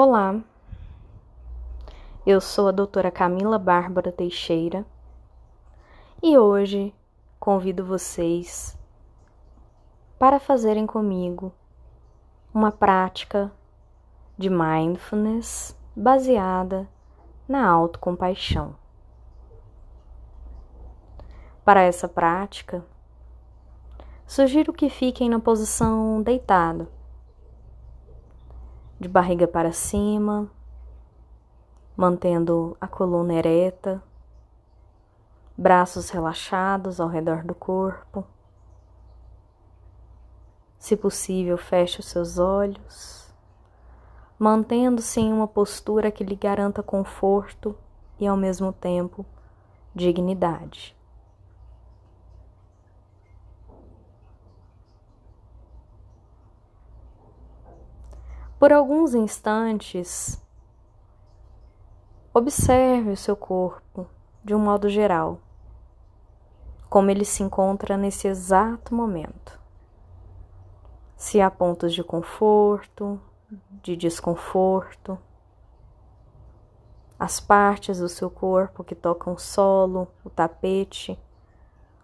Olá, eu sou a doutora Camila Bárbara Teixeira e hoje convido vocês para fazerem comigo uma prática de mindfulness baseada na autocompaixão. Para essa prática, sugiro que fiquem na posição deitado de barriga para cima, mantendo a coluna ereta, braços relaxados ao redor do corpo. Se possível, feche os seus olhos, mantendo-se em uma postura que lhe garanta conforto e, ao mesmo tempo, dignidade. Por alguns instantes, observe o seu corpo de um modo geral, como ele se encontra nesse exato momento. Se há pontos de conforto, de desconforto, as partes do seu corpo que tocam o solo, o tapete,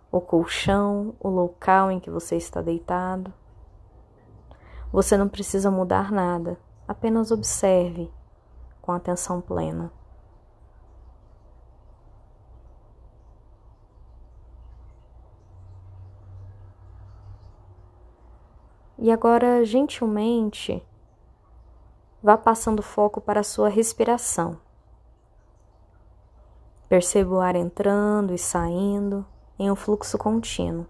o colchão, o local em que você está deitado. Você não precisa mudar nada, apenas observe com atenção plena. E agora, gentilmente, vá passando foco para a sua respiração. Perceba o ar entrando e saindo em um fluxo contínuo.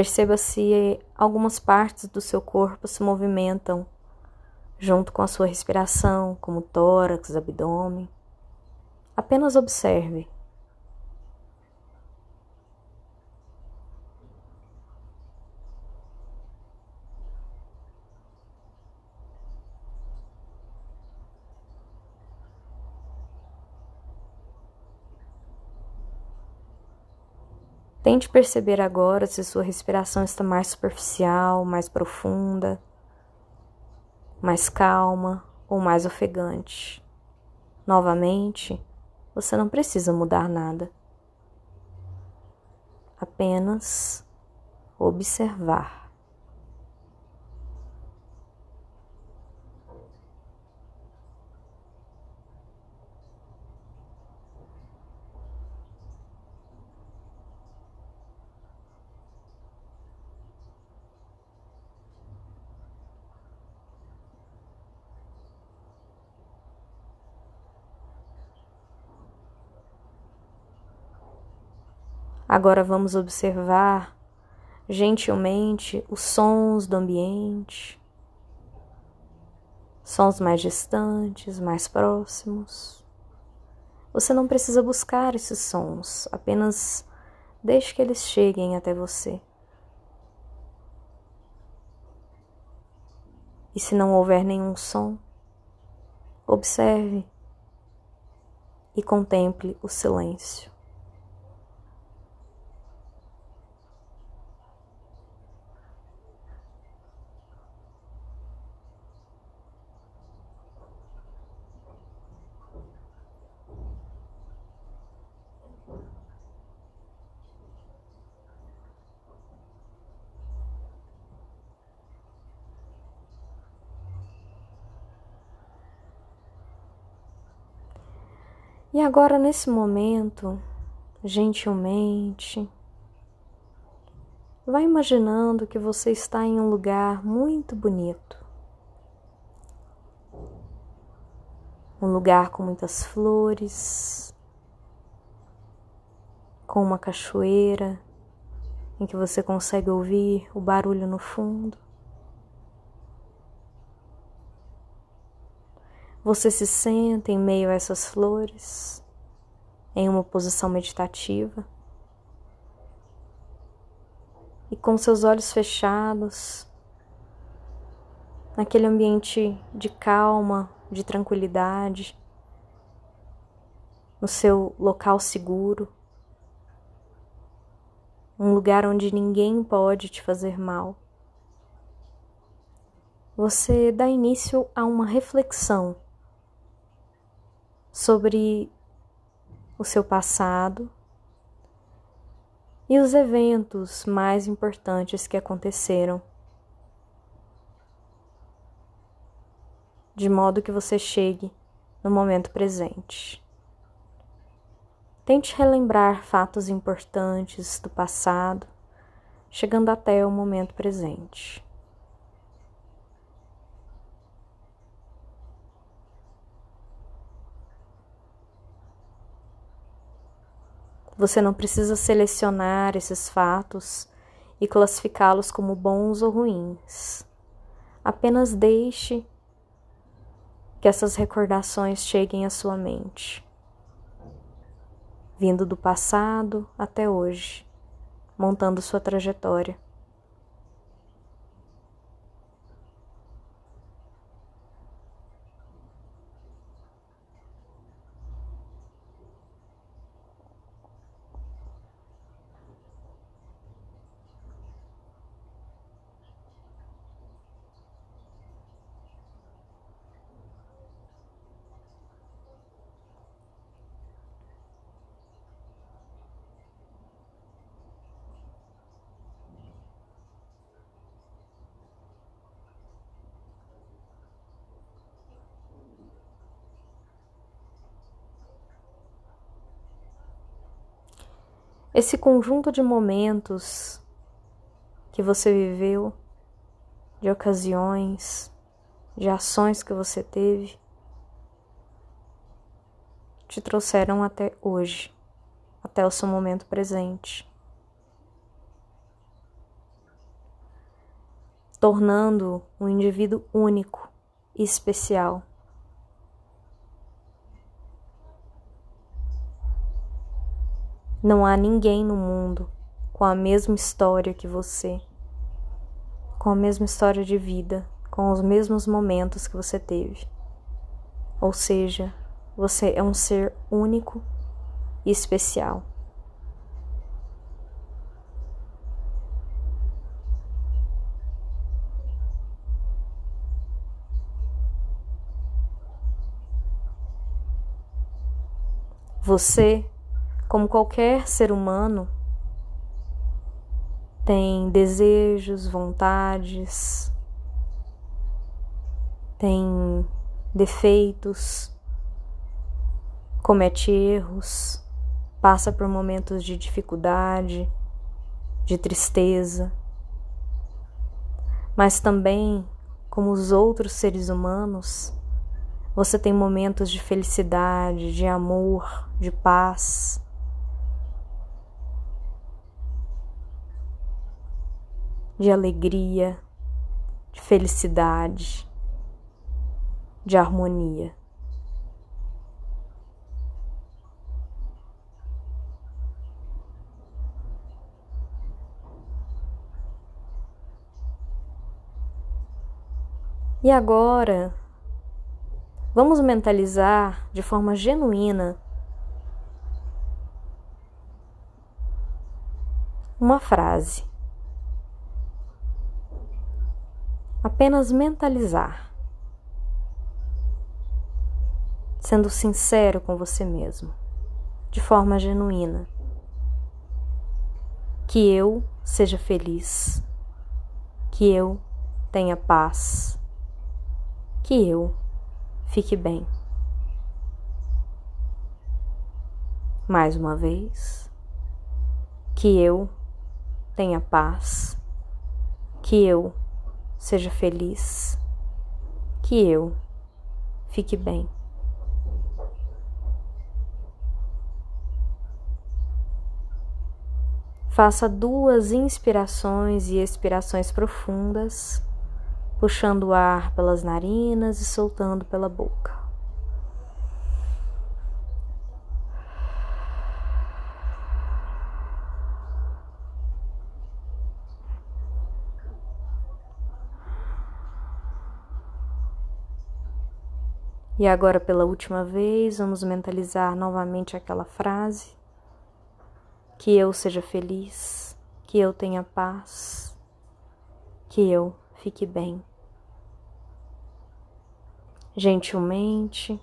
Perceba se algumas partes do seu corpo se movimentam junto com a sua respiração, como tórax, abdômen. Apenas observe. Tente perceber agora se sua respiração está mais superficial, mais profunda, mais calma ou mais ofegante. Novamente, você não precisa mudar nada. Apenas observar. Agora vamos observar gentilmente os sons do ambiente, sons mais distantes, mais próximos. Você não precisa buscar esses sons, apenas deixe que eles cheguem até você. E se não houver nenhum som, observe e contemple o silêncio. E agora, nesse momento, gentilmente, vá imaginando que você está em um lugar muito bonito. Um lugar com muitas flores, com uma cachoeira em que você consegue ouvir o barulho no fundo. Você se senta em meio a essas flores, em uma posição meditativa, e com seus olhos fechados, naquele ambiente de calma, de tranquilidade, no seu local seguro, um lugar onde ninguém pode te fazer mal. Você dá início a uma reflexão sobre o seu passado e os eventos mais importantes que aconteceram, de modo que você chegue no momento presente. Tente relembrar fatos importantes do passado, chegando até o momento presente. Você não precisa selecionar esses fatos e classificá-los como bons ou ruins. Apenas deixe que essas recordações cheguem à sua mente, vindo do passado até hoje, montando sua trajetória. Esse conjunto de momentos que você viveu, de ocasiões, de ações que você teve, te trouxeram até hoje, até o seu momento presente. Tornando um indivíduo único e especial. Não há ninguém no mundo com a mesma história que você, com a mesma história de vida, com os mesmos momentos que você teve. Ou seja, você é um ser único e especial. Você como qualquer ser humano, tem desejos, vontades, tem defeitos, comete erros, passa por momentos de dificuldade, de tristeza, mas também, como os outros seres humanos, você tem momentos de felicidade, de amor, de paz. De alegria, de felicidade, de harmonia. E agora, vamos mentalizar de forma genuína uma frase. Apenas mentalizar, sendo sincero com você mesmo, de forma genuína. Que eu seja feliz, que eu tenha paz, que eu fique bem. Mais uma vez, que eu tenha paz, que eu seja feliz, que eu fique bem. Faça duas inspirações e expirações profundas, puxando o ar pelas narinas e soltando pela boca. E agora, pela última vez, vamos mentalizar novamente aquela frase: que eu seja feliz, que eu tenha paz, que eu fique bem. Gentilmente,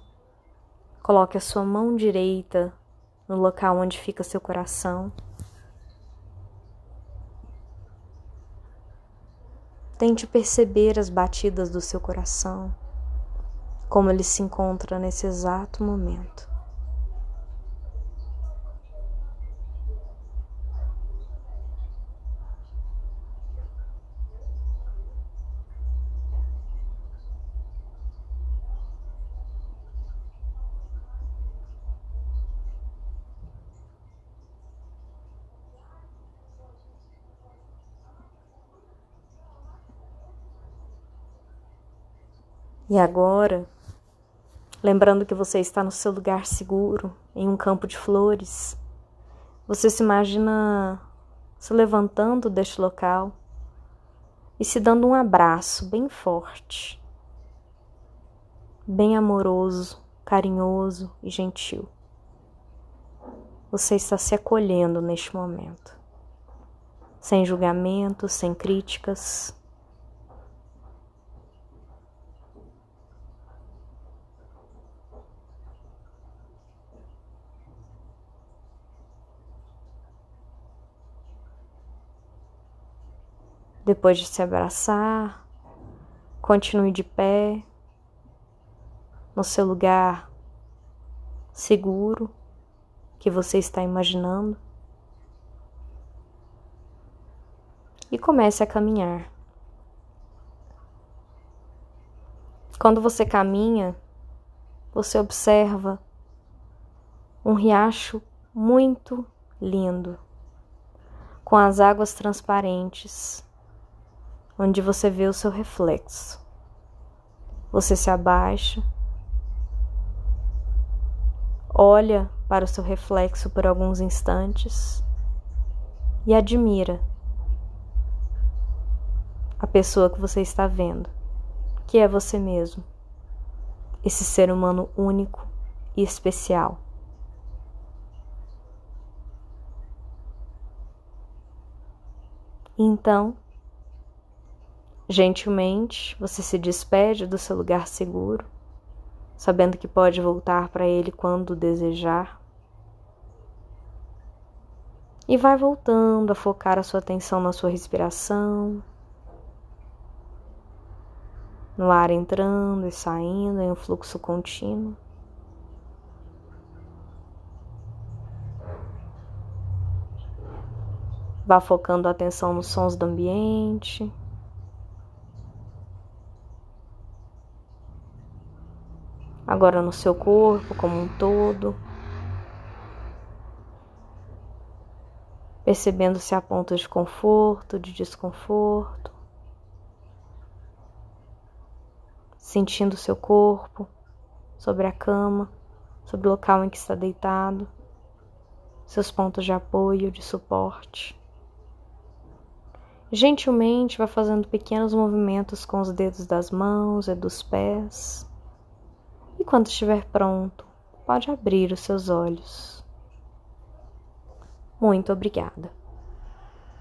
coloque a sua mão direita no local onde fica seu coração. Tente perceber as batidas do seu coração como ele se encontra nesse exato momento. E agora, lembrando que você está no seu lugar seguro, em um campo de flores. Você se imagina se levantando deste local e se dando um abraço bem forte, bem amoroso, carinhoso e gentil. Você está se acolhendo neste momento, sem julgamento, sem críticas, Depois de se abraçar, continue de pé, no seu lugar seguro que você está imaginando. E comece a caminhar. Quando você caminha, você observa um riacho muito lindo, com as águas transparentes onde você vê o seu reflexo. Você se abaixa, olha para o seu reflexo por alguns instantes e admira a pessoa que você está vendo, que é você mesmo, esse ser humano único e especial. Então, Gentilmente, você se despede do seu lugar seguro, sabendo que pode voltar para ele quando desejar. E vai voltando a focar a sua atenção na sua respiração, no ar entrando e saindo em um fluxo contínuo. Vá focando a atenção nos sons do ambiente. Agora no seu corpo como um todo, percebendo se há pontos de conforto, de desconforto, sentindo seu corpo sobre a cama, sobre o local em que está deitado, seus pontos de apoio, de suporte. Gentilmente vá fazendo pequenos movimentos com os dedos das mãos e dos pés e quando estiver pronto, pode abrir os seus olhos. Muito obrigada.